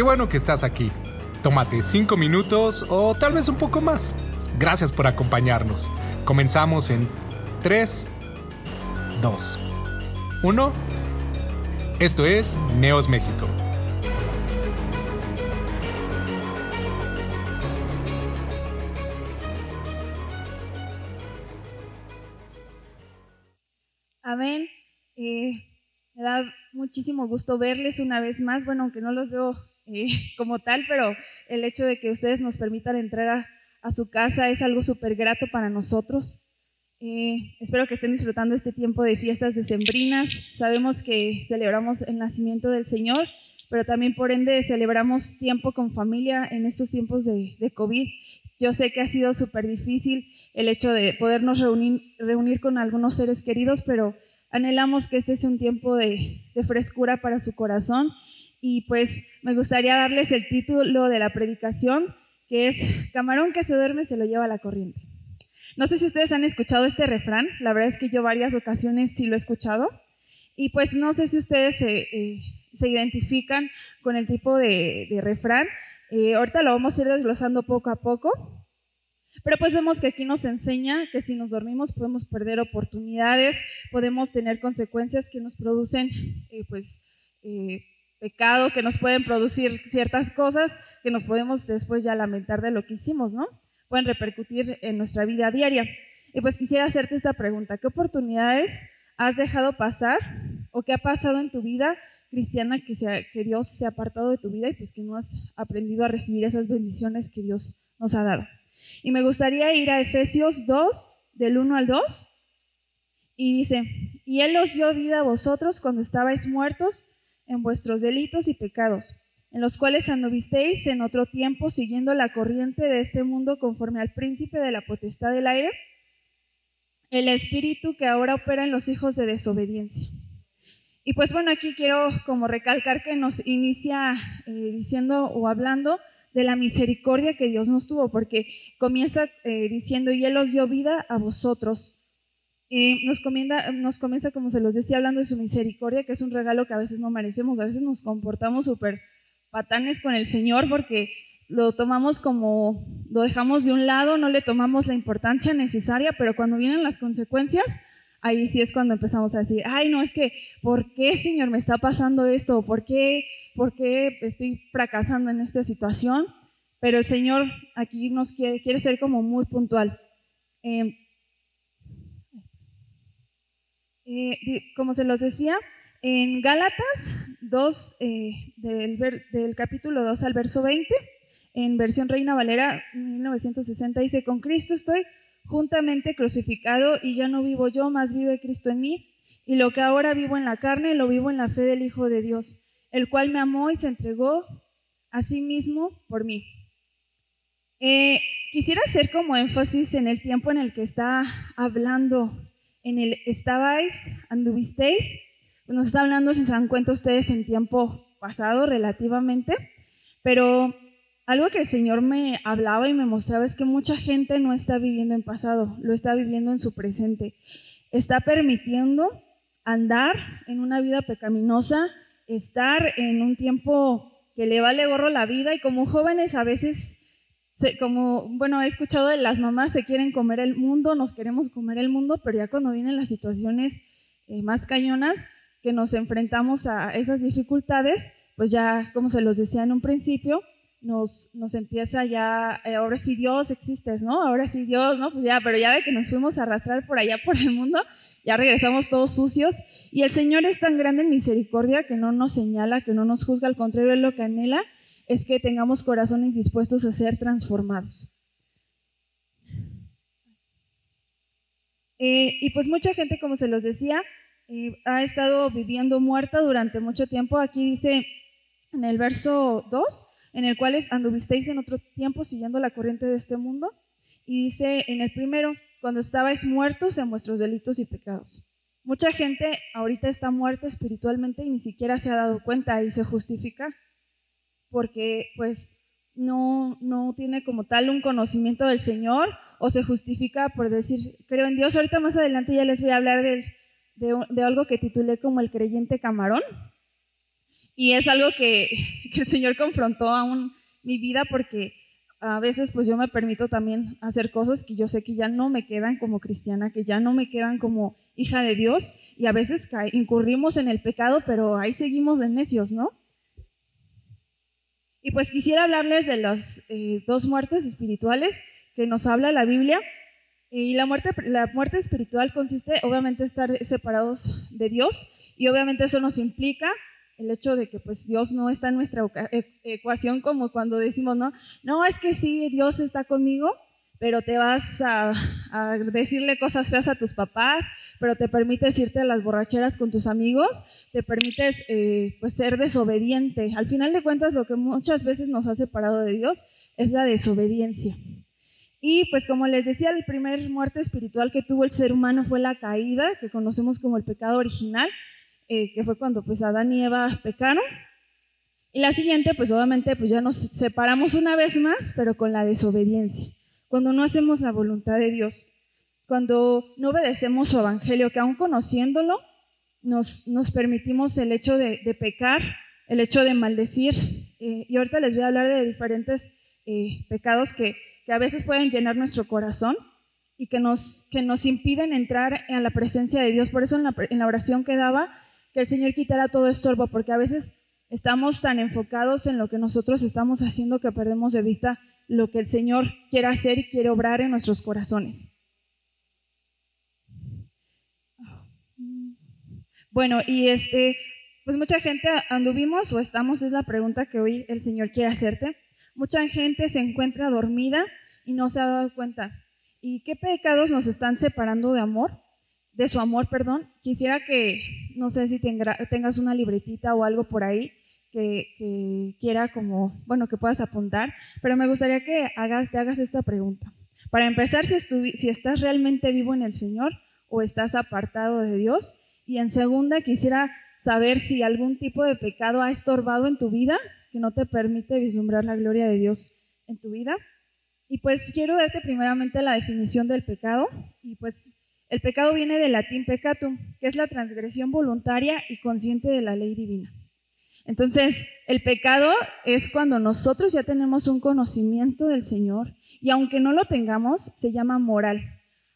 Qué bueno que estás aquí. Tómate cinco minutos o tal vez un poco más. Gracias por acompañarnos. Comenzamos en 3, 2, 1. Esto es Neos México. Amén. Eh, me da muchísimo gusto verles una vez más. Bueno, aunque no los veo como tal, pero el hecho de que ustedes nos permitan entrar a, su casa es algo súper grato para nosotros. Eh, espero que estén disfrutando este tiempo de fiestas decembrinas. Sabemos que celebramos el nacimiento del Señor, pero también por ende celebramos tiempo con familia en estos tiempos de, COVID. Yo sé que ha sido súper difícil el hecho de podernos reunir, con algunos seres queridos, pero anhelamos que este sea un tiempo de frescura para su corazón y pues me gustaría darles el título de la predicación, que es Camarón que se duerme se lo lleva a la corriente. No sé si ustedes han escuchado este refrán, la verdad es que yo varias ocasiones sí lo he escuchado, y pues no sé si ustedes se, eh, identifican con el tipo de, refrán. Eh, ahorita lo vamos a ir desglosando poco a poco, pero pues vemos que aquí nos enseña que si nos dormimos podemos perder oportunidades, podemos tener consecuencias que nos producen eh, pues pecado, que nos pueden producir ciertas cosas que nos podemos después ya lamentar de lo que hicimos, ¿no? Pueden repercutir en nuestra vida diaria. Y pues quisiera hacerte esta pregunta, ¿qué oportunidades has dejado pasar o qué ha pasado en tu vida cristiana que, Dios se ha apartado de tu vida y pues que no has aprendido a recibir esas bendiciones que Dios nos ha dado? Y me gustaría ir a Efesios 2, del 1 al 2, y dice, y Él os dio vida a vosotros cuando estabais muertos en vuestros delitos y pecados, en los cuales anduvisteis en otro tiempo siguiendo la corriente de este mundo conforme al príncipe de la potestad del aire, el espíritu que ahora opera en los hijos de desobediencia. Y pues bueno, aquí quiero como recalcar que nos inicia eh, diciendo o hablando de la misericordia que Dios nos tuvo, porque comienza eh, diciendo, y Él os dio vida a vosotros nos, nos comienza, como se los decía, hablando de su misericordia, que es un regalo que a veces no merecemos, a veces nos comportamos súper patanes con el Señor porque lo tomamos como, lo dejamos de un lado, no le tomamos la importancia necesaria, pero cuando vienen las consecuencias, ahí sí es cuando empezamos a decir, ay, no, es que, ¿por qué, Señor, me está pasando esto? ¿Por qué, por qué estoy fracasando en esta situación? Pero el Señor aquí nos quiere, quiere ser como muy puntual. Eh, Eh, como se los decía, en Gálatas 2, eh, del, capítulo 2 al verso 20, en versión Reina Valera 1960, dice, con Cristo estoy juntamente crucificado y ya no vivo yo, más vive Cristo en mí, y lo que ahora vivo en la carne, lo vivo en la fe del Hijo de Dios, el cual me amó y se entregó a sí mismo por mí. Eh, quisiera hacer como énfasis en el tiempo en el que está hablando en el estabais, anduvisteis, pues nos está hablando, si se dan cuenta ustedes, en tiempo pasado relativamente, pero algo que el Señor me hablaba y me mostraba es que mucha gente no está viviendo en pasado, lo está viviendo en su presente. Está permitiendo andar en una vida pecaminosa, estar en un tiempo que le vale gorro la vida y como jóvenes a veces como, bueno, he escuchado de las mamás se quieren comer el mundo, nos queremos comer el mundo, pero ya cuando vienen las situaciones eh, más cañonas, que nos enfrentamos a esas dificultades, pues ya, como se los decía en un principio, nos, nos empieza ya, eh, ahora sí Dios existes, ¿no? Ahora sí Dios, ¿no? Pues ya, pero ya de que nos fuimos a arrastrar por allá por el mundo, ya regresamos todos sucios. Y el Señor es tan grande en misericordia que no nos señala, que no nos juzga, al contrario, de lo que anhela es que tengamos corazones dispuestos a ser transformados. Eh, y pues mucha gente, como se los decía, eh, ha estado viviendo muerta durante mucho tiempo. Aquí dice en el verso 2, en el cual anduvisteis en otro tiempo siguiendo la corriente de este mundo. Y dice en el primero, cuando estabais muertos en vuestros delitos y pecados. Mucha gente ahorita está muerta espiritualmente y ni siquiera se ha dado cuenta y se justifica porque pues no, no tiene como tal un conocimiento del Señor o se justifica por decir, creo en Dios. Ahorita más adelante ya les voy a hablar de, de, algo que titulé como el creyente camarón. Y es algo que, que el Señor confrontó aún mi vida porque a veces pues yo me permito también hacer cosas que yo sé que ya no me quedan como cristiana, que ya no me quedan como hija de Dios y a veces incurrimos en el pecado, pero ahí seguimos de necios, ¿no? Y pues quisiera hablarles de las eh, dos muertes espirituales que nos habla la Biblia. Y la muerte, la muerte espiritual consiste obviamente en estar separados de Dios. Y obviamente eso nos implica el hecho de que pues Dios no está en nuestra e, ecuación como cuando decimos, no, no, es que sí, Dios está conmigo, pero te vas a, decirle cosas feas a tus papás, pero te permites irte a las borracheras con tus amigos, te permites eh, pues ser desobediente. Al final de cuentas, lo que muchas veces nos ha separado de Dios es la desobediencia. Y pues como les decía, el primer muerte espiritual que tuvo el ser humano fue la caída, que conocemos como el pecado original. Eh, que fue cuando pues Adán y Eva pecaron. Y la siguiente, pues obviamente, pues ya nos separamos una vez más, pero con la desobediencia. Cuando no hacemos la voluntad de Dios, cuando no obedecemos su evangelio, que aún conociéndolo, nos, permitimos el hecho de, pecar, el hecho de maldecir. Eh, y ahorita les voy a hablar de diferentes eh, pecados que, a veces pueden llenar nuestro corazón y que nos, que nos impiden entrar a la presencia de Dios. Por eso en la, en la oración que daba, que el Señor quitara todo estorbo, porque a veces estamos tan enfocados en lo que nosotros estamos haciendo que perdemos de vista lo que el Señor quiere hacer y quiere obrar en nuestros corazones. Bueno, y este, pues mucha gente anduvimos o estamos, es la pregunta que hoy el Señor quiere hacerte. Mucha gente se encuentra dormida y no se ha dado cuenta. ¿Y qué pecados nos están separando de amor? de su amor, perdón, quisiera que, no sé si tengas una libretita o algo por ahí que, quiera como, bueno, que puedas apuntar, pero me gustaría que hagas, te hagas esta pregunta. Para empezar, si, si estás realmente vivo en el Señor o estás apartado de Dios. Y en segunda, quisiera saber si algún tipo de pecado ha estorbado en tu vida que no te permite vislumbrar la gloria de Dios en tu vida. Y pues quiero darte primeramente la definición del pecado y pues el pecado viene del latín peccatum, que es la transgresión voluntaria y consciente de la ley divina. Entonces, el pecado es cuando nosotros ya tenemos un conocimiento del Señor y aunque no lo tengamos, se llama moral.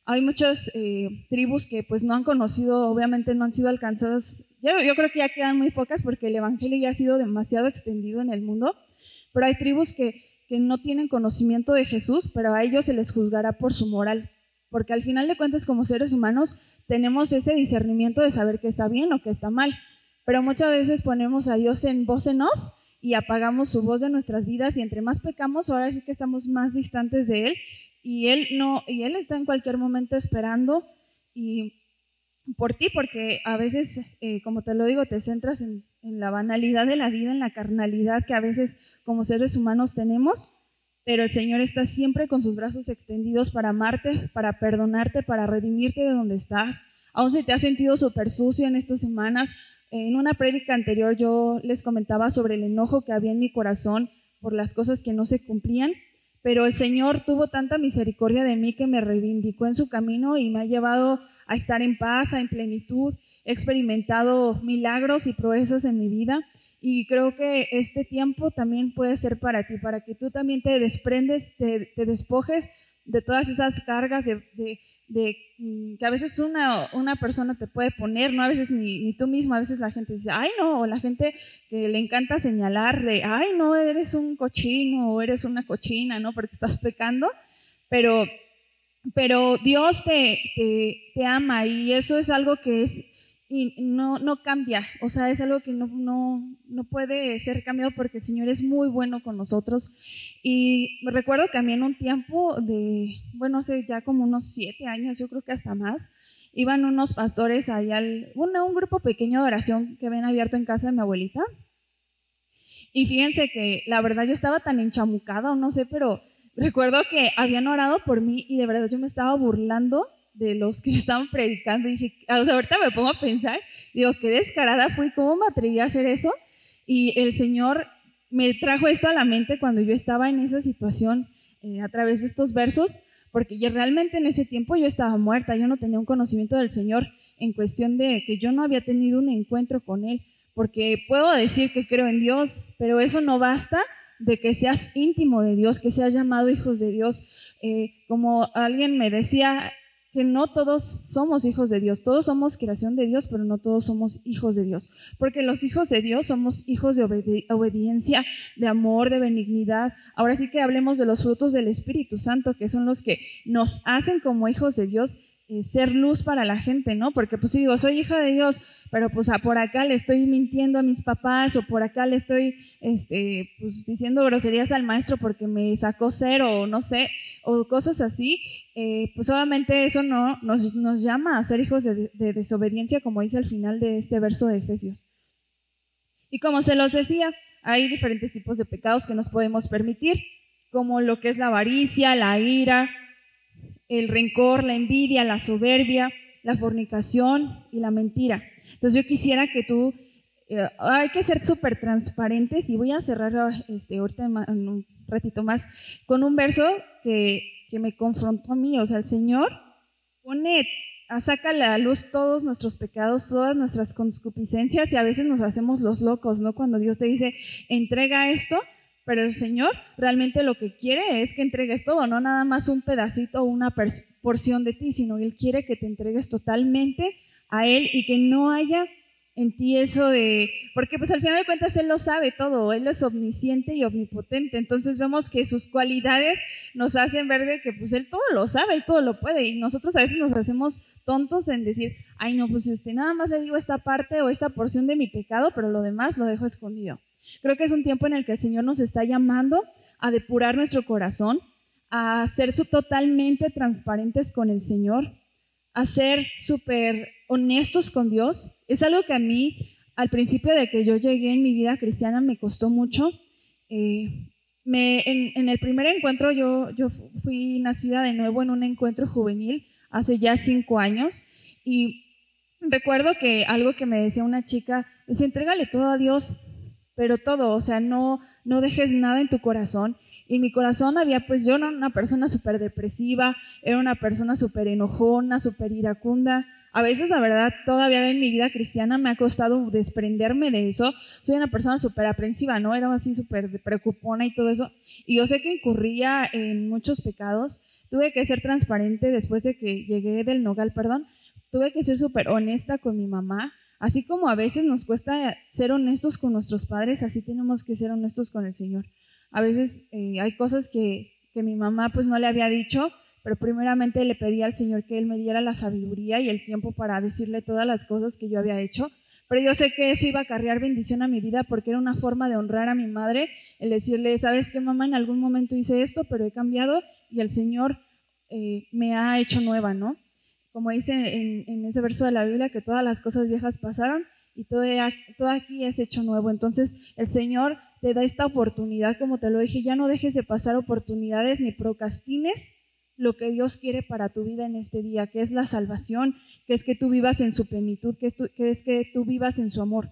Hay muchas eh, tribus que pues no han conocido, obviamente no han sido alcanzadas. Yo, creo que ya quedan muy pocas porque el Evangelio ya ha sido demasiado extendido en el mundo, pero hay tribus que, que no tienen conocimiento de Jesús, pero a ellos se les juzgará por su moral porque al final de cuentas como seres humanos tenemos ese discernimiento de saber qué está bien o qué está mal, pero muchas veces ponemos a Dios en voz en off y apagamos su voz de nuestras vidas y entre más pecamos, ahora sí que estamos más distantes de Él y Él no, y Él está en cualquier momento esperando y por ti, porque a veces, eh, como te lo digo, te centras en, en la banalidad de la vida, en la carnalidad que a veces como seres humanos tenemos pero el Señor está siempre con sus brazos extendidos para amarte, para perdonarte, para redimirte de donde estás. Aún si te has sentido súper sucio en estas semanas, en una prédica anterior yo les comentaba sobre el enojo que había en mi corazón por las cosas que no se cumplían, pero el Señor tuvo tanta misericordia de mí que me reivindicó en su camino y me ha llevado a estar en paz, en plenitud. He experimentado milagros y proezas en mi vida y creo que este tiempo también puede ser para ti, para que tú también te desprendes, te, despojes de todas esas cargas de, mm, que a veces una, una, persona te puede poner, no a veces ni, ni, tú mismo, a veces la gente dice, ay no, o la gente que le encanta señalar de, ay no, eres un cochino o eres una cochina, ¿no? Porque estás pecando, pero, pero Dios te, te ama y eso es algo que es y no, cambia, o sea, es algo que no, no, no, puede ser cambiado porque el Señor es muy bueno con nosotros. Y me recuerdo que a mí en un tiempo de, bueno, hace ya como unos siete años, yo creo que hasta más, iban unos pastores allá, al, un grupo pequeño de oración que habían abierto en casa de mi abuelita. Y fíjense que la verdad yo estaba tan enchamucada o no sé, pero recuerdo que habían orado por mí y de verdad yo me estaba burlando de los que estaban predicando. Dije, sea, ahorita me pongo a pensar, digo, qué descarada fui, ¿cómo me atreví a hacer eso? Y el Señor me trajo esto a la mente cuando yo estaba en esa situación eh, a través de estos versos, porque yo realmente en ese tiempo yo estaba muerta, yo no tenía un conocimiento del Señor en cuestión de que yo no había tenido un encuentro con Él, porque puedo decir que creo en Dios, pero eso no basta de que seas íntimo de Dios, que seas llamado hijos de Dios. Eh, como alguien me decía, que no todos somos hijos de Dios, todos somos creación de Dios, pero no todos somos hijos de Dios, porque los hijos de Dios somos hijos de obediencia, de amor, de benignidad. Ahora sí que hablemos de los frutos del Espíritu Santo, que son los que nos hacen como hijos de Dios eh, ser luz para la gente, ¿no? Porque pues digo, soy hija de Dios, pero pues por acá le estoy mintiendo a mis papás o por acá le estoy este, pues, diciendo groserías al maestro porque me sacó cero o no sé, o cosas así, eh, pues obviamente eso no nos, llama a ser hijos de, de desobediencia, como dice al final de este verso de Efesios. Y como se los decía, hay diferentes tipos de pecados que nos podemos permitir, como lo que es la avaricia, la ira, el rencor, la envidia, la soberbia, la fornicación y la mentira. Entonces yo quisiera que tú, eh, hay que ser súper transparentes y voy a cerrar este, ahorita en un ratito más con un verso que, que me confrontó a mí, o sea, el Señor pone, saca a la luz todos nuestros pecados, todas nuestras concupiscencias y a veces nos hacemos los locos, ¿no? Cuando Dios te dice, entrega esto, pero el Señor realmente lo que quiere es que entregues todo, no nada más un pedacito o una porción de ti, sino Él quiere que te entregues totalmente a Él y que no haya en ti eso de, porque pues al final de cuentas Él lo sabe todo, Él es omnisciente y omnipotente, entonces vemos que sus cualidades nos hacen ver de que pues Él todo lo sabe, Él todo lo puede y nosotros a veces nos hacemos tontos en decir, ay no, pues este, nada más le digo esta parte o esta porción de mi pecado, pero lo demás lo dejo escondido. Creo que es un tiempo en el que el Señor nos está llamando a depurar nuestro corazón, a ser totalmente transparentes con el Señor, a ser súper honestos con Dios. Es algo que a mí, al principio de que yo llegué en mi vida cristiana, me costó mucho. Eh, en, el primer encuentro, yo, yo fui nacida de nuevo en un encuentro juvenil hace ya cinco años y recuerdo que algo que me decía una chica es, entrégale todo a Dios, pero todo, o sea, no, no dejes nada en tu corazón. Y en mi corazón había, pues yo era una persona súper depresiva, era una persona súper enojona, súper iracunda. A veces, la verdad, todavía en mi vida cristiana me ha costado desprenderme de eso. Soy una persona súper aprensiva, ¿no? Era así súper preocupona y todo eso. Y yo sé que incurría en muchos pecados. Tuve que ser transparente después de que llegué del Nogal, perdón. Tuve que ser súper honesta con mi mamá Así como a veces nos cuesta ser honestos con nuestros padres, así tenemos que ser honestos con el Señor. A veces eh, hay cosas que, que mi mamá pues no le había dicho, pero primeramente le pedí al Señor que Él me diera la sabiduría y el tiempo para decirle todas las cosas que yo había hecho. Pero yo sé que eso iba a acarrear bendición a mi vida porque era una forma de honrar a mi madre, el decirle, sabes que mamá, en algún momento hice esto, pero he cambiado y el Señor eh, me ha hecho nueva, ¿no? como dice en, ese verso de la Biblia, que todas las cosas viejas pasaron y todo, todo aquí es hecho nuevo. Entonces el Señor te da esta oportunidad, como te lo dije, ya no dejes de pasar oportunidades ni procrastines lo que Dios quiere para tu vida en este día, que es la salvación, que es que tú vivas en su plenitud, que es, que, tú vivas en su amor.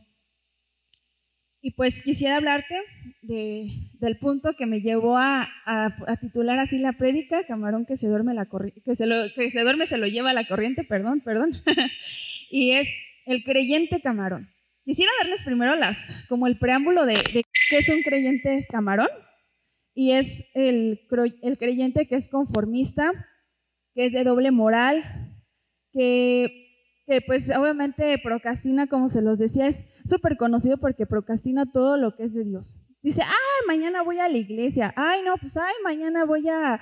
Y pues quisiera hablarte de, del punto que me llevó a, a, titular así la prédica, camarón que se duerme la que se, lo, que se duerme se lo lleva a la corriente, perdón, perdón. y es el creyente camarón. Quisiera darles primero las, como el preámbulo de, de qué es un creyente camarón. Y es el, el creyente que es conformista, que es de doble moral, que pues obviamente procrastina, como se los decía, es súper conocido porque procrastina todo lo que es de Dios. Dice, ay, mañana voy a la iglesia, ay, no, pues, ay, mañana voy a,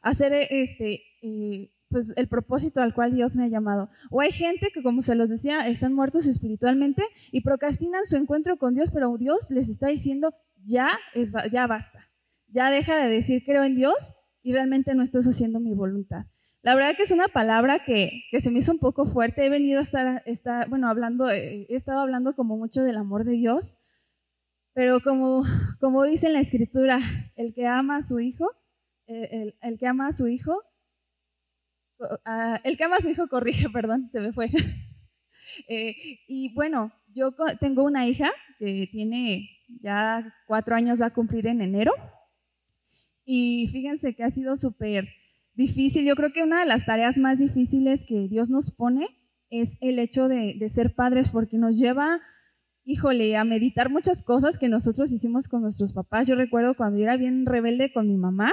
hacer este, eh, pues el propósito al cual Dios me ha llamado. O hay gente que, como se los decía, están muertos espiritualmente y procrastinan su encuentro con Dios, pero Dios les está diciendo, ya, es, ya basta, ya deja de decir creo en Dios y realmente no estás haciendo mi voluntad. La verdad que es una palabra que, se me hizo un poco fuerte. He venido a estar, bueno, hablando, eh, he estado hablando como mucho del amor de Dios, pero como, como dice en la escritura, el que ama a su hijo, eh, el, que ama a su hijo, el que ama a su hijo corrige, perdón, se me fue. Eh, y bueno, yo tengo una hija que tiene ya cuatro años, va a cumplir en enero. Y fíjense que ha sido súper difícil. Yo creo que una de las tareas más difíciles que Dios nos pone es el hecho de, ser padres, porque nos lleva híjole, a meditar muchas cosas que nosotros hicimos con nuestros papás. Yo recuerdo cuando yo era bien rebelde con mi mamá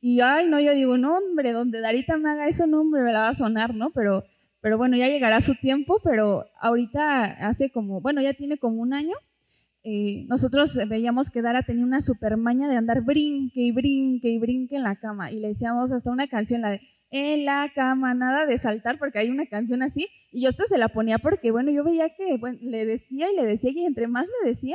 y, ay, no, yo digo, no, hombre, donde Darita me haga eso, no, hombre, me la va a sonar, ¿no? Pero, pero bueno, ya llegará su tiempo, pero ahorita hace como, bueno, ya tiene como un año. Nosotros veíamos que Dara tenía una supermaña de andar brinque y brinque y brinque en la cama y le decíamos hasta una canción, la de en la cama, nada de saltar, porque hay una canción así, y yo hasta se la ponía porque, bueno, yo veía que le decía y le decía, y entre más le decía,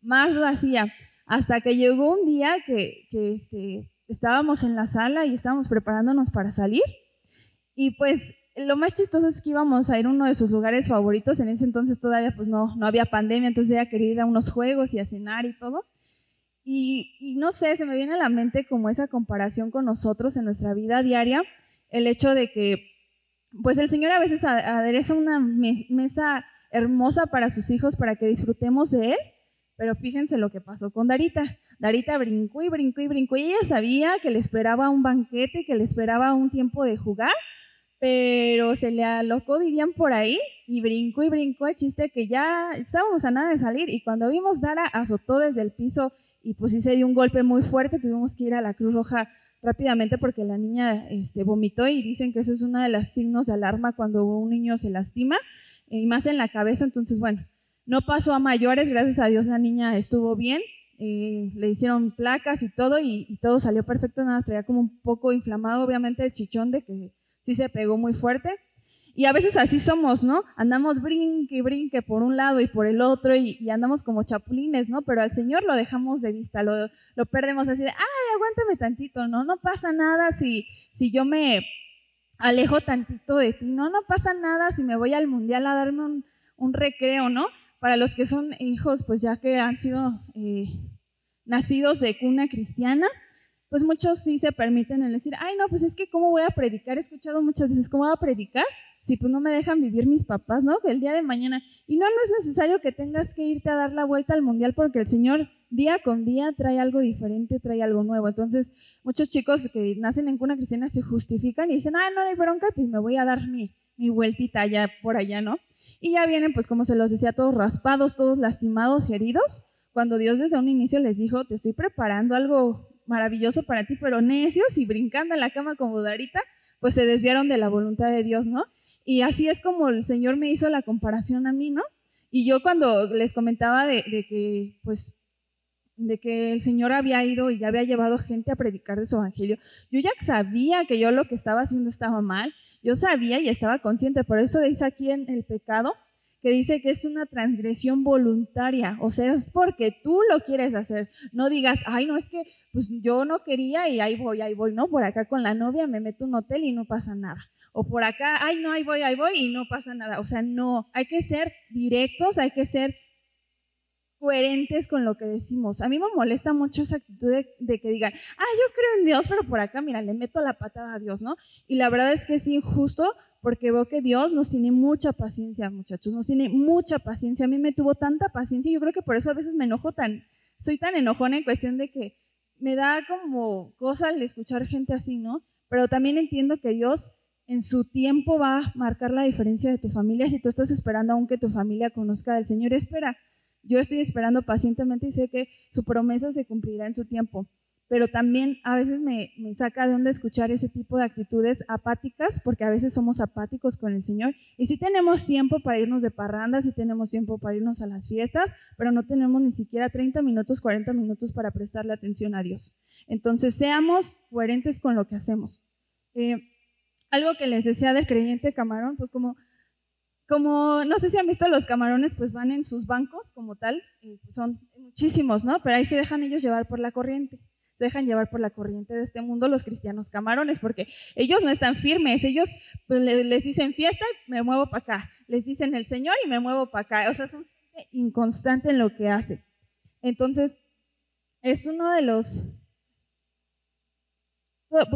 más lo hacía, hasta que llegó un día que, que este, estábamos en la sala y estábamos preparándonos para salir, y pues lo más chistoso es que íbamos a ir a uno de sus lugares favoritos, en ese entonces todavía pues no, no había pandemia, entonces ella quería ir a unos juegos y a cenar y todo, y, no sé, se me viene a la mente como esa comparación con nosotros en nuestra vida diaria, el hecho de que, pues el Señor a veces adereza una mesa hermosa para sus hijos para que disfrutemos de Él, pero fíjense lo que pasó con Darita. Darita brincó y brincó y brincó y ella sabía que le esperaba un banquete, que le esperaba un tiempo de jugar, pero se le alocó, dirían por ahí, y brincó y brincó el chiste que ya estábamos a nada de salir y cuando vimos Dara azotó desde el piso y pues sí se dio un golpe muy fuerte, tuvimos que ir a la Cruz Roja rápidamente porque la niña este, vomitó y dicen que eso es uno de los signos de alarma cuando un niño se lastima y más en la cabeza. Entonces, bueno, no pasó a mayores, gracias a Dios la niña estuvo bien, eh, le hicieron placas y todo y, todo salió perfecto, nada, traía como un poco inflamado obviamente el chichón de que sí se pegó muy fuerte. Y a veces así somos, ¿no? Andamos brinque y brinque por un lado y por el otro y, andamos como chapulines, ¿no? Pero al Señor lo dejamos de vista, lo, lo perdemos así de, ay, aguántame tantito, ¿no? No pasa nada si, si yo me alejo tantito de ti, no, no pasa nada si me voy al mundial a darme un, un recreo, ¿no? Para los que son hijos, pues ya que han sido eh, nacidos de cuna cristiana, pues muchos sí se permiten el decir, ay, no, pues es que cómo voy a predicar, he escuchado muchas veces, ¿cómo voy a predicar si pues no me dejan vivir mis papás, ¿no? Que el día de mañana, y no, no es necesario que tengas que irte a dar la vuelta al mundial porque el Señor día con día trae algo diferente, trae algo nuevo. Entonces, muchos chicos que nacen en cuna cristiana se justifican y dicen, ah, no hay bronca, pues me voy a dar mi, mi vueltita allá por allá, ¿no? Y ya vienen, pues como se los decía, todos raspados, todos lastimados y heridos, cuando Dios desde un inicio les dijo, te estoy preparando algo maravilloso para ti, pero necios y brincando en la cama como Darita, pues se desviaron de la voluntad de Dios, ¿no? Y así es como el Señor me hizo la comparación a mí, ¿no? Y yo cuando les comentaba de, que, pues, de que el Señor había ido y ya había llevado gente a predicar de su evangelio, yo ya sabía que yo lo que estaba haciendo estaba mal, yo sabía y estaba consciente, por eso dice aquí en el pecado, que dice que es una transgresión voluntaria, o sea, es porque tú lo quieres hacer. No digas, ay, no, es que pues yo no quería y ahí voy, ahí voy, no, por acá con la novia me meto un hotel y no pasa nada o por acá, ay, no, ahí voy, ahí voy y no pasa nada. O sea, no, hay que ser directos, hay que ser coherentes con lo que decimos. A mí me molesta mucho esa actitud de, que digan, ah, yo creo en Dios, pero por acá, mira, le meto la patada a Dios, ¿no? Y la verdad es que es injusto porque veo que Dios nos tiene mucha paciencia, muchachos, nos tiene mucha paciencia. A mí me tuvo tanta paciencia yo creo que por eso a veces me enojo tan, soy tan enojona en cuestión de que me da como cosa el escuchar gente así, ¿no? Pero también entiendo que Dios en su tiempo va a marcar la diferencia de tu familia. Si tú estás esperando aún que tu familia conozca del Señor, espera. Yo estoy esperando pacientemente y sé que su promesa se cumplirá en su tiempo. Pero también a veces me, saca de onda escuchar ese tipo de actitudes apáticas, porque a veces somos apáticos con el Señor. Y sí tenemos tiempo para irnos de parrandas, sí tenemos tiempo para irnos a las fiestas, pero no tenemos ni siquiera 30 minutos, 40 minutos para prestarle atención a Dios. Entonces, seamos coherentes con lo que hacemos. Eh, algo que les decía del creyente camarón, pues como, como, no sé si han visto los camarones, pues van en sus bancos como tal, son muchísimos, ¿no? Pero ahí se dejan ellos llevar por la corriente, se dejan llevar por la corriente de este mundo los cristianos camarones, porque ellos no están firmes, ellos pues, les, dicen fiesta y me muevo para acá, les dicen el Señor y me muevo para acá, o sea, son gente inconstante en lo que hace. Entonces, es uno de los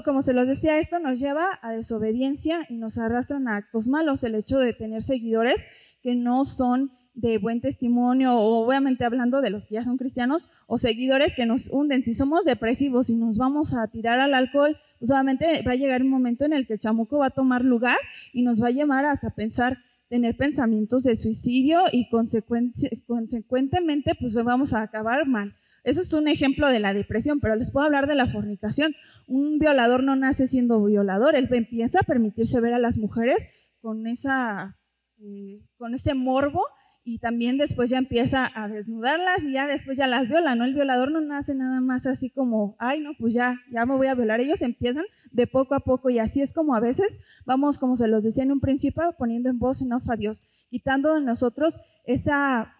como se los decía, esto nos lleva a desobediencia y nos arrastran a actos malos. El hecho de tener seguidores que no son de buen testimonio, o obviamente hablando de los que ya son cristianos, o seguidores que nos hunden. Si somos depresivos y nos vamos a tirar al alcohol, pues obviamente va a llegar un momento en el que el chamuco va a tomar lugar y nos va a llevar hasta pensar tener pensamientos de suicidio y consecuentemente pues vamos a acabar mal. Eso es un ejemplo de la depresión, pero les puedo hablar de la fornicación. Un violador no nace siendo violador, él empieza a permitirse ver a las mujeres con, esa, eh, con ese morbo y también después ya empieza a desnudarlas y ya después ya las viola, ¿no? El violador no nace nada más así como, ay, no, pues ya, ya me voy a violar. Ellos empiezan de poco a poco y así es como a veces vamos, como se los decía en un principio, poniendo en voz en off a Dios, quitando de nosotros esa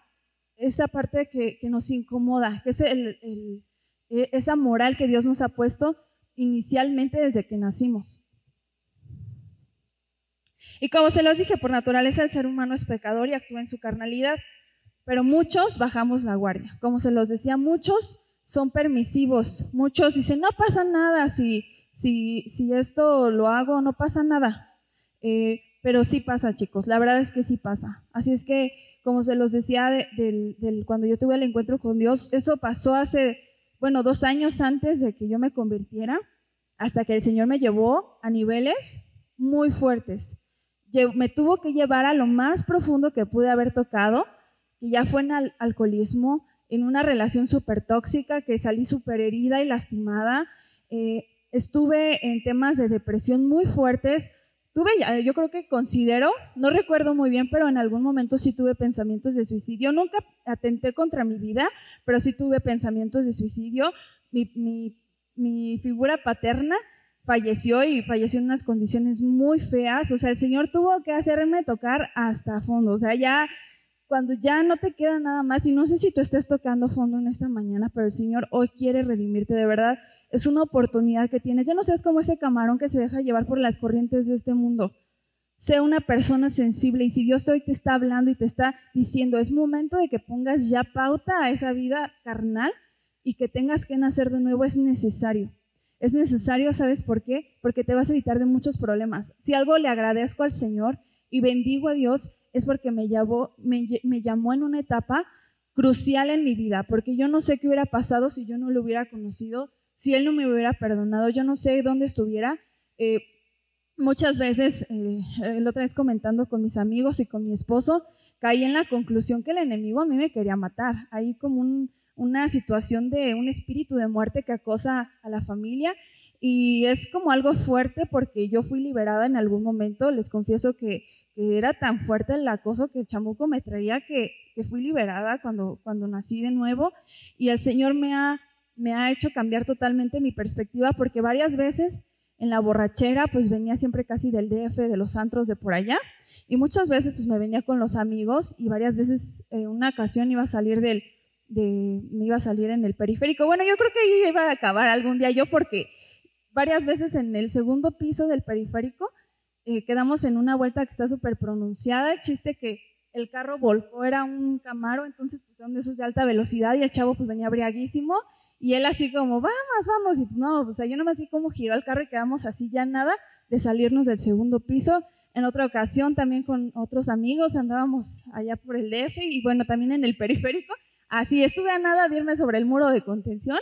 esa parte que, nos incomoda, que es el, e, esa moral que Dios nos ha puesto inicialmente desde que nacimos. Y como se los dije, por naturaleza el ser humano es pecador y actúa en su carnalidad, pero muchos bajamos la guardia. Como se los decía, muchos son permisivos, muchos dicen, no pasa nada si, si, si esto lo hago, no pasa nada. Eh, pero sí pasa, chicos, la verdad es que sí pasa. Así es que como se los decía de, cuando yo tuve el encuentro con Dios, eso pasó hace, bueno, dos años antes de que yo me convirtiera, hasta que el Señor me llevó a niveles muy fuertes. Me tuvo que llevar a lo más profundo que pude haber tocado, que ya fue en alcoholismo, en una relación súper tóxica, que salí súper herida y lastimada. Eh, estuve en temas de depresión muy fuertes, Tuve, yo creo que considero, no recuerdo muy bien, pero en algún momento sí tuve pensamientos de suicidio. Nunca atenté contra mi vida, pero sí tuve pensamientos de suicidio. Mi, figura paterna falleció y falleció en unas condiciones muy feas. O sea, el Señor tuvo que hacerme tocar hasta fondo. O sea, ya cuando ya no te queda nada más, y no sé si tú estés tocando fondo en esta mañana, pero el Señor hoy quiere redimirte de verdad es una oportunidad que tienes. Ya no seas como ese camarón que se deja llevar por las corrientes de este mundo. Sé una persona sensible y si Dios hoy te está hablando y te está diciendo, es momento de que pongas ya pauta a esa vida carnal y que tengas que nacer de nuevo, es necesario. Es necesario, ¿sabes por qué? Porque te vas a evitar de muchos problemas. Si algo le agradezco al Señor y bendigo a Dios, es porque me llamó, en una etapa crucial en mi vida, porque yo no sé qué hubiera pasado si yo no lo hubiera conocido si él no me hubiera perdonado, yo no sé dónde estuviera. Eh, muchas veces, eh, otra vez comentando con mis amigos y con mi esposo, caí en la conclusión que el enemigo a mí me quería matar. Hay como una situación de un espíritu de muerte que acosa a la familia. Y es como algo fuerte porque yo fui liberada en algún momento. Les confieso que, era tan fuerte el acoso que el chamuco me traía que, que fui liberada cuando, cuando nací de nuevo. Y el Señor me ha me ha hecho cambiar totalmente mi perspectiva porque varias veces en la borrachera pues venía siempre casi del DF, de los antros de por allá. Y muchas veces pues me venía con los amigos y varias veces en una ocasión iba a salir del, de, me iba a salir en el periférico. Bueno, yo creo que iba a acabar algún día yo porque varias veces en el segundo piso del periférico eh, quedamos en una vuelta que está súper pronunciada, el chiste que el carro volcó, era un Camaro, entonces pues son de esos de alta velocidad y el chavo pues venía briaguísimo y él así como, vamos, vamos. Y no, o sea, yo nomás vi cómo giró el carro y quedamos así ya nada de salirnos del segundo piso. En otra ocasión también con otros amigos andábamos allá por el DF y bueno, también en el periférico. Así estuve a nada de irme sobre el muro de contención.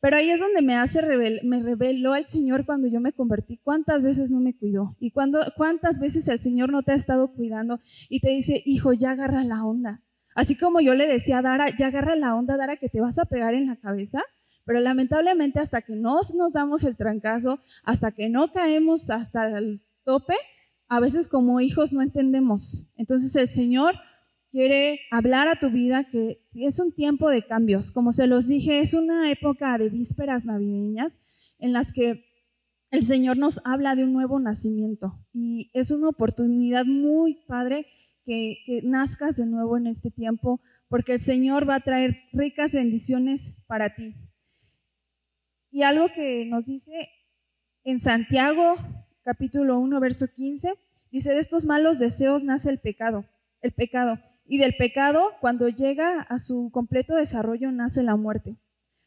Pero ahí es donde me hace me reveló el Señor cuando yo me convertí. ¿Cuántas veces no me cuidó? ¿Y cuando, cuántas veces el Señor no te ha estado cuidando y te dice, hijo, ya agarra la onda? Así como yo le decía a Dara, ya agarra la onda, Dara, que te vas a pegar en la cabeza. Pero lamentablemente hasta que no nos damos el trancazo, hasta que no caemos hasta el tope, a veces como hijos no entendemos. Entonces el Señor quiere hablar a tu vida que es un tiempo de cambios. Como se los dije, es una época de vísperas navideñas en las que el Señor nos habla de un nuevo nacimiento y es una oportunidad muy padre que, nazcas de nuevo en este tiempo porque el Señor va a traer ricas bendiciones para ti. Y algo que nos dice en Santiago capítulo 1, verso 15, dice, de estos malos deseos nace el pecado, el pecado. Y del pecado, cuando llega a su completo desarrollo, nace la muerte.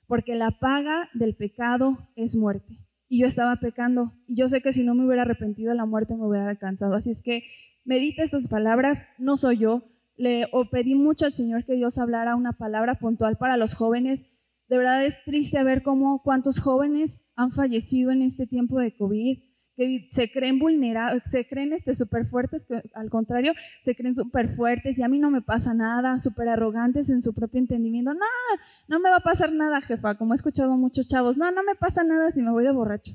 Porque la paga del pecado es muerte. Y yo estaba pecando. Y yo sé que si no me hubiera arrepentido, la muerte me hubiera alcanzado. Así es que medita estas palabras. No soy yo. Le pedí mucho al Señor que Dios hablara una palabra puntual para los jóvenes de verdad es triste ver cómo cuántos jóvenes han fallecido en este tiempo de COVID, que se creen vulnerables, se creen este súper fuertes, al contrario, se creen súper fuertes y a mí no me pasa nada, súper arrogantes en su propio entendimiento. No, no me va a pasar nada, jefa, como he escuchado muchos chavos. No, no me pasa nada si me voy de borracho.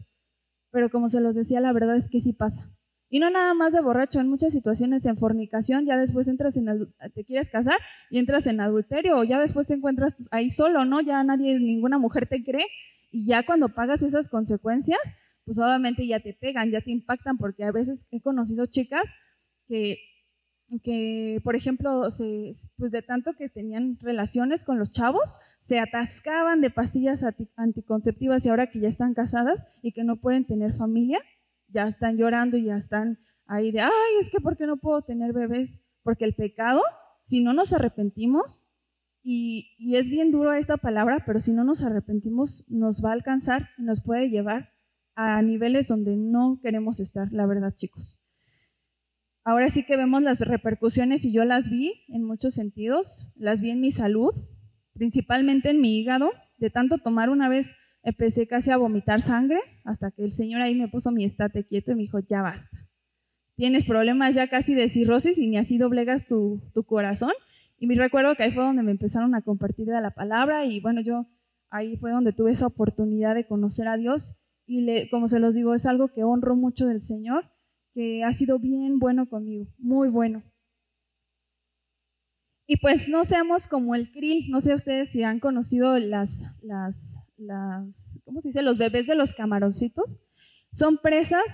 Pero como se los decía, la verdad es que sí pasa. Y no nada más de borracho, en muchas situaciones en fornicación, ya después entras en, te quieres casar y entras en adulterio, o ya después te encuentras ahí solo, ¿no? Ya nadie, ninguna mujer te cree, y ya cuando pagas esas consecuencias, pues obviamente ya te pegan, ya te impactan, porque a veces he conocido chicas que, que por ejemplo, se, pues de tanto que tenían relaciones con los chavos, se atascaban de pastillas anticonceptivas y ahora que ya están casadas y que no pueden tener familia, ya están llorando y ya están ahí de, ay, es que ¿por qué no puedo tener bebés? Porque el pecado, si no nos arrepentimos, y, y, es bien duro esta palabra, pero si no nos arrepentimos, nos va a alcanzar, nos puede llevar a niveles donde no queremos estar, la verdad, chicos. Ahora sí que vemos las repercusiones y yo las vi en muchos sentidos. Las vi en mi salud, principalmente en mi hígado. De tanto tomar una vez empecé casi a vomitar sangre hasta que el Señor ahí me puso mi estate quieto y me dijo, ya basta. Tienes problemas ya casi de cirrosis y ni así doblegas tu, corazón. Y me recuerdo que ahí fue donde me empezaron a compartir de la palabra y bueno, yo ahí fue donde tuve esa oportunidad de conocer a Dios y como se los digo, es algo que honro mucho del Señor, que ha sido bien bueno conmigo, muy bueno. Y pues no seamos como el krill, no sé ustedes si han conocido las, las, las, ¿cómo se dice? Los bebés de los camaroncitos. Son presas,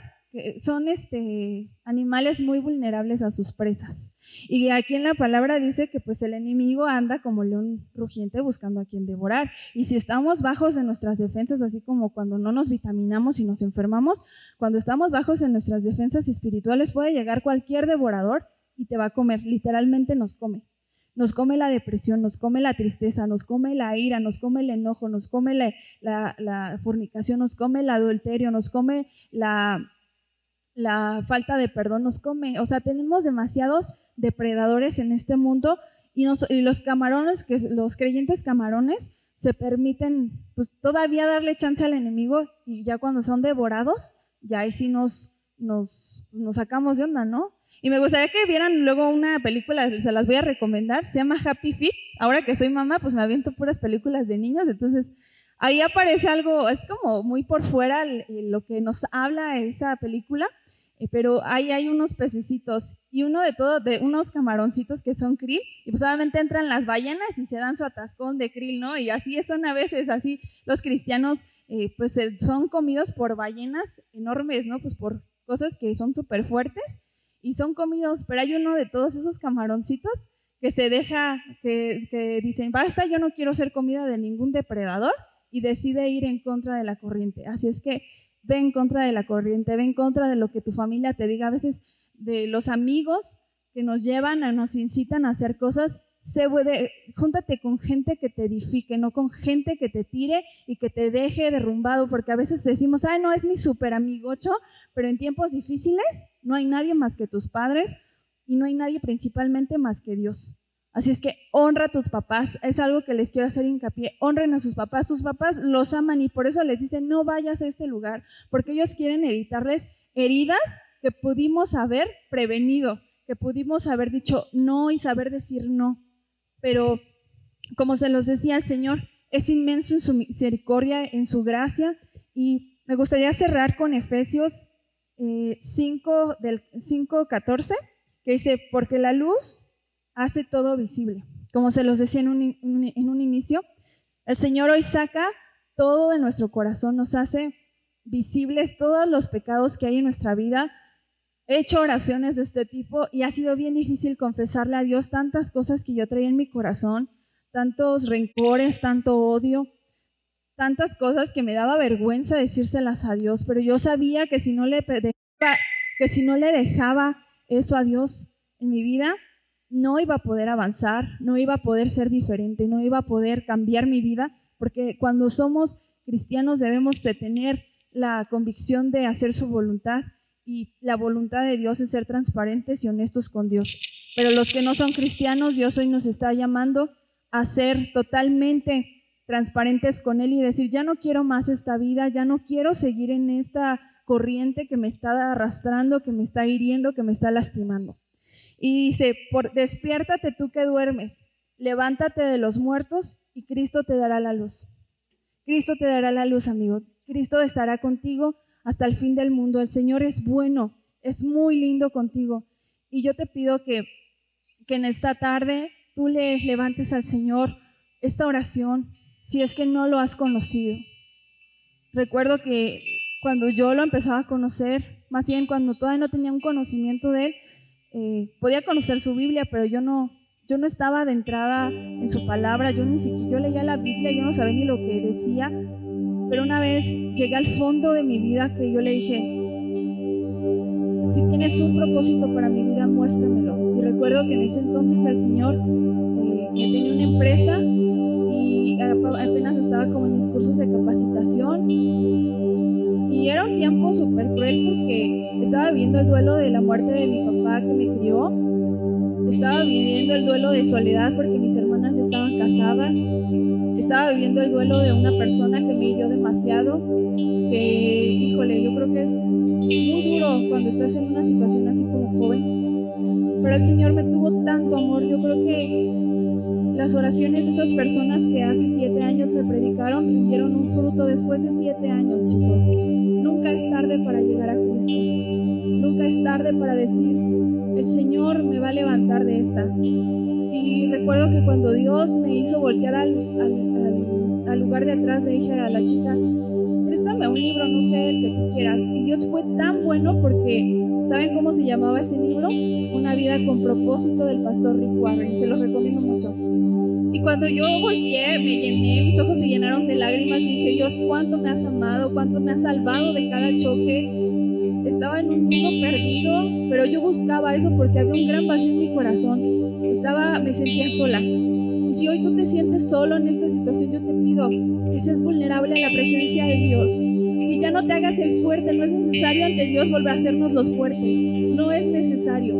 son este, animales muy vulnerables a sus presas. Y aquí en la palabra dice que pues el enemigo anda como león rugiente buscando a quien devorar. Y si estamos bajos en nuestras defensas, así como cuando no nos vitaminamos y nos enfermamos, cuando estamos bajos en nuestras defensas espirituales puede llegar cualquier devorador y te va a comer, literalmente nos come. Nos come la depresión, nos come la tristeza, nos come la ira, nos come el enojo, nos come la, la fornicación, nos come el adulterio, nos come la, la falta de perdón, nos come. O sea, tenemos demasiados depredadores en este mundo y, los camarones, que los creyentes camarones, se permiten pues todavía darle chance al enemigo y ya cuando son devorados, ya ahí sí nos, nos, nos sacamos de onda, ¿no? Y me gustaría que vieran luego una película, se las voy a recomendar, se llama Happy Feet. Ahora que soy mamá, pues me aviento puras películas de niños, entonces ahí aparece algo, es como muy por fuera lo que nos habla esa película, eh, pero ahí hay unos pececitos y uno de todos, de unos camaroncitos que son krill, y pues obviamente entran las ballenas y se dan su atascón de krill, ¿no? Y así son a veces, así los cristianos eh, pues son comidos por ballenas enormes, ¿no? Pues por cosas que son súper fuertes y son comidos, pero hay uno de todos esos camaroncitos que se deja, que, que dicen, basta, yo no quiero ser comida de ningún depredador y decide ir en contra de la corriente. Así es que ve en contra de la corriente, ve en contra de lo que tu familia te diga. A veces de los amigos que nos llevan, a, nos incitan a hacer cosas, se puede, júntate con gente que te edifique, no con gente que te tire y que te deje derrumbado, porque a veces decimos, ay, no es mi super amigocho, pero en tiempos difíciles no hay nadie más que tus padres y no hay nadie principalmente más que Dios. Así es que honra a tus papás, es algo que les quiero hacer hincapié, honren a sus papás, sus papás los aman y por eso les dicen no vayas a este lugar, porque ellos quieren evitarles heridas que pudimos haber prevenido, que pudimos haber dicho no y saber decir no. Pero como se los decía el Señor, es inmenso en su misericordia, en su gracia y me gustaría cerrar con Efesios 5 eh, del 5:14 que dice, porque la luz hace todo visible. Como se los decía en un, inicio, el Señor hoy saca todo de nuestro corazón, nos hace visibles todos los pecados que hay en nuestra vida. He hecho oraciones de este tipo y ha sido bien difícil confesarle a Dios tantas cosas que yo traía en mi corazón, tantos rencores, tanto odio, tantas cosas que me daba vergüenza decírselas a Dios, pero yo sabía que si no le que si no le dejaba eso a Dios en mi vida, no iba a poder avanzar, no iba a poder ser diferente, no iba a poder cambiar mi vida, porque cuando somos cristianos debemos de tener la convicción de hacer su voluntad y la voluntad de Dios es ser transparentes y honestos con Dios. Pero los que no son cristianos, Dios hoy nos está llamando a ser totalmente transparentes con Él y decir, ya no quiero más esta vida, ya no quiero seguir en esta corriente que me está arrastrando, que me está hiriendo, que me está lastimando. Y dice, despiértate tú que duermes, levántate de los muertos y Cristo te dará la luz. Cristo te dará la luz, amigo. Cristo estará contigo hasta el fin del mundo. El Señor es bueno, es muy lindo contigo. Y yo te pido que, que en esta tarde tú le levantes al Señor esta oración, si es que no lo has conocido. Recuerdo que cuando yo lo empezaba a conocer, más bien cuando todavía no tenía un conocimiento de él, eh, podía conocer su Biblia, pero yo no, yo no estaba adentrada en su palabra, yo ni siquiera, yo leía la Biblia, yo no sabía ni lo que decía, pero una vez llegué al fondo de mi vida que yo le dije, si tienes un propósito para mi vida, muéstramelo. Y recuerdo que en ese entonces el Señor eh, tenía una empresa y apenas estaba como en mis cursos de capacitación. Y era un tiempo súper cruel porque estaba viviendo el duelo de la muerte de mi papá que me crió. Estaba viviendo el duelo de soledad porque mis hermanas ya estaban casadas estaba viviendo el duelo de una persona que me hirió demasiado, que, híjole, yo creo que es muy duro cuando estás en una situación así como joven. Pero el Señor me tuvo tanto amor, yo creo que las oraciones de esas personas que hace siete años me predicaron rindieron un fruto después de siete años, chicos. Nunca es tarde para llegar a Cristo. Nunca es tarde para decir, el Señor me va a levantar de esta. Y recuerdo que cuando Dios me hizo voltear al, al, lugar de atrás, le dije a la chica, préstame un libro, no sé, el que tú quieras. Y Dios fue tan bueno porque, ¿saben cómo se llamaba ese libro? Una vida con propósito del pastor Rick Warren. Se los recomiendo mucho. Y cuando yo volteé, me llené, mis ojos se llenaron de lágrimas y dije, Dios, ¿cuánto me has amado? ¿Cuánto me has salvado de cada choque? Estaba en un mundo perdido, pero yo buscaba eso porque había un gran vacío en mi corazón estaba, me sentía sola. Y si hoy tú te sientes solo en esta situación, yo te pido que seas vulnerable a la presencia de Dios. Que ya no te hagas el fuerte, no es necesario ante Dios volver a hacernos los fuertes. No es necesario.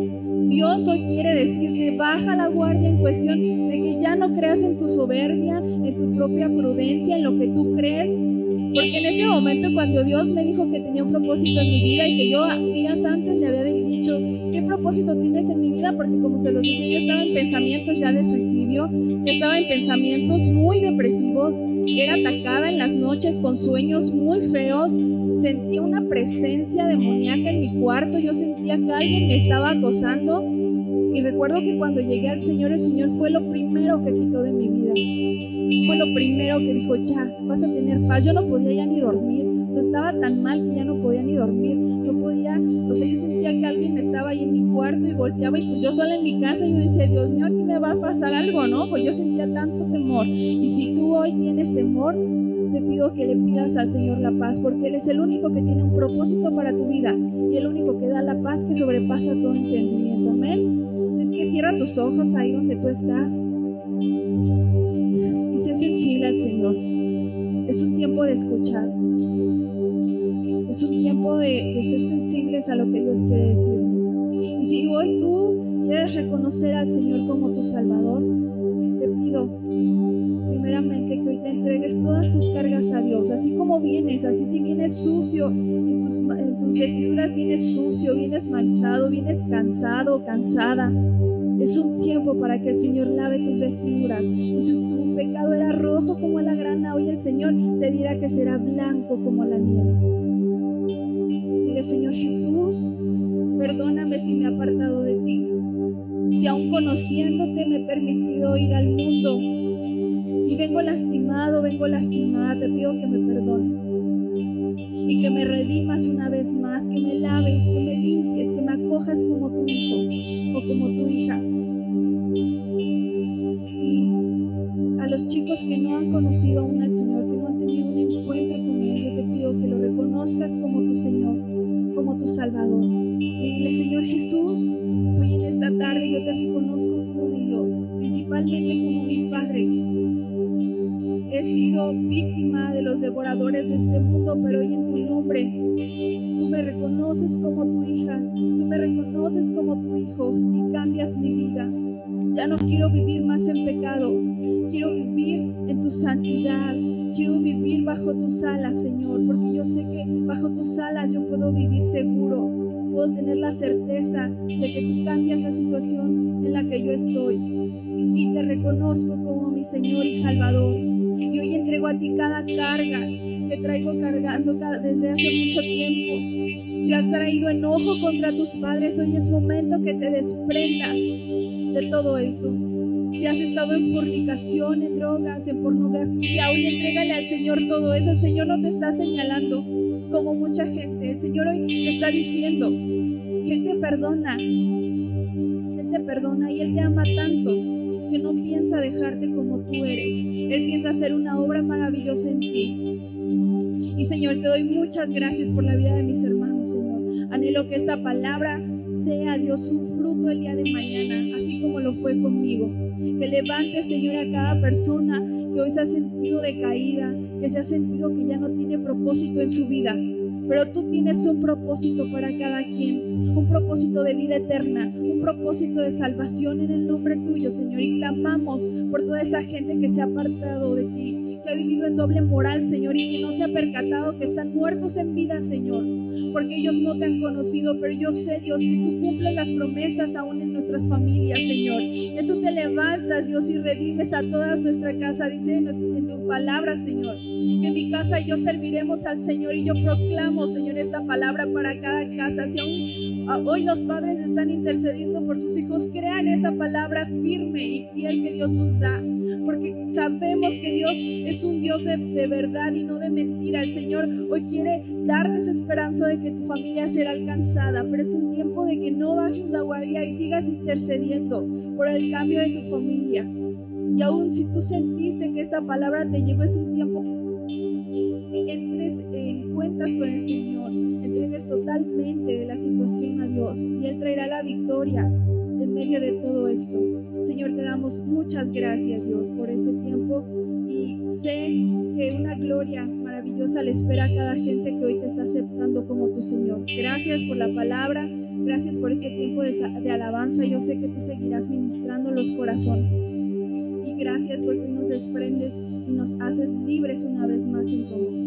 Dios hoy quiere decirte, baja la guardia en cuestión de que ya no creas en tu soberbia, en tu propia prudencia, en lo que tú crees, porque en ese momento cuando Dios me dijo que tenía un propósito en mi vida y que yo días antes le había dicho, ¿qué propósito tienes en mi vida? Porque como se los decía, yo estaba en pensamientos ya de suicidio, estaba en pensamientos muy depresivos, era atacada en las noches con sueños muy feos, sentía una presencia demoníaca en mi cuarto, yo sentía que alguien me estaba acosando y recuerdo que cuando llegué al Señor, el Señor fue lo primero que quitó de mi vida. Fue lo primero que dijo, ya, vas a tener paz. Yo no podía ya ni dormir. O sea, estaba tan mal que ya no podía ni dormir. No podía, o sea, yo sentía que alguien estaba ahí en mi cuarto y volteaba y pues yo sola en mi casa yo decía, Dios mío, aquí me va a pasar algo, ¿no? Pues yo sentía tanto temor. Y si tú hoy tienes temor, te pido que le pidas al Señor la paz, porque Él es el único que tiene un propósito para tu vida y el único que da la paz que sobrepasa todo entendimiento. Amén. Si es que cierra tus ojos ahí donde tú estás y sé sensible al Señor. Es un tiempo de escuchar. Es un tiempo de, de ser sensibles a lo que Dios quiere decirnos. Y si hoy tú quieres reconocer al Señor como tu Salvador, te pido primeramente entregues todas tus cargas a Dios, así como vienes, así si vienes sucio, en tus, vestiduras vienes sucio, vienes manchado, vienes cansado, cansada. Es un tiempo para que el Señor lave tus vestiduras. Y si tu pecado era rojo como la grana, hoy el Señor te dirá que será blanco como la nieve. Dile, Señor Jesús, perdóname si me he apartado de ti. Si aún conociéndote me he permitido ir al mundo vengo lastimado, vengo lastimada, te pido que me perdones y que me redimas una vez más, que me laves, que me limpies, que me acojas como tu hijo o como tu hija. los chicos que no han conocido aún al Señor, que no han tenido un encuentro con Él, yo te pido que lo reconozcas como tu Señor, como tu Salvador. Y dile, Señor Jesús, hoy en esta tarde yo te reconozco como mi Dios, principalmente como mi Padre. Víctima de los devoradores de este mundo, pero hoy en tu nombre tú me reconoces como tu hija, tú me reconoces como tu hijo y cambias mi vida. Ya no quiero vivir más en pecado, quiero vivir en tu santidad. Quiero vivir bajo tus alas, Señor, porque yo sé que bajo tus alas yo puedo vivir seguro. Puedo tener la certeza de que tú cambias la situación en la que yo estoy. Y te reconozco como mi Señor y Salvador. Y hoy entrego a ti cada carga que traigo cargando desde hace mucho tiempo. Si has traído enojo contra tus padres, hoy es momento que te desprendas de todo eso. Si has estado en fornicación, en drogas, en pornografía, hoy entrégale al Señor todo eso. El Señor no te está señalando como mucha gente. El Señor hoy te está diciendo que Él te perdona, que Él te perdona y Él te ama tanto que no piensa dejarte como tú eres. Él piensa hacer una obra maravillosa en ti. Y Señor, te doy muchas gracias por la vida de mis hermanos, Señor. Anhelo que esta palabra sea, Dios, un fruto el día de mañana, así como lo fue conmigo. Que levante, Señor, a cada persona que hoy se ha sentido decaída, que se ha sentido que ya no tiene propósito en su vida. Pero tú tienes un propósito para cada quien, un propósito de vida eterna, propósito de salvación en el nombre tuyo, Señor. Y clamamos por toda esa gente que se ha apartado de ti, que ha vivido en doble moral, Señor, y que no se ha percatado que están muertos en vida, Señor porque ellos no te han conocido, pero yo sé, Dios, que tú cumples las promesas aún en nuestras familias, Señor. Que tú te levantas, Dios, y redimes a toda nuestra casa, dice en tu palabra, Señor. Que en mi casa yo serviremos al Señor y yo proclamo, Señor, esta palabra para cada casa. Si aún ah, hoy los padres están intercediendo por sus hijos, crean esa palabra firme y fiel que Dios nos da porque sabemos que Dios es un Dios de, verdad y no de mentira. El Señor hoy quiere darte esa esperanza de que tu familia será alcanzada, pero es un tiempo de que no bajes la guardia y sigas intercediendo por el cambio de tu familia. Y aún si tú sentiste que esta palabra te llegó, es un tiempo que entres en cuentas con el Señor, entregues totalmente la situación a Dios y Él traerá la victoria en medio de todo esto. Señor, te damos muchas gracias, Dios, por este tiempo y sé que una gloria maravillosa le espera a cada gente que hoy te está aceptando como tu Señor. Gracias por la palabra, gracias por este tiempo de, alabanza. Yo sé que tú seguirás ministrando los corazones. Y gracias porque nos desprendes y nos haces libres una vez más en tu amor.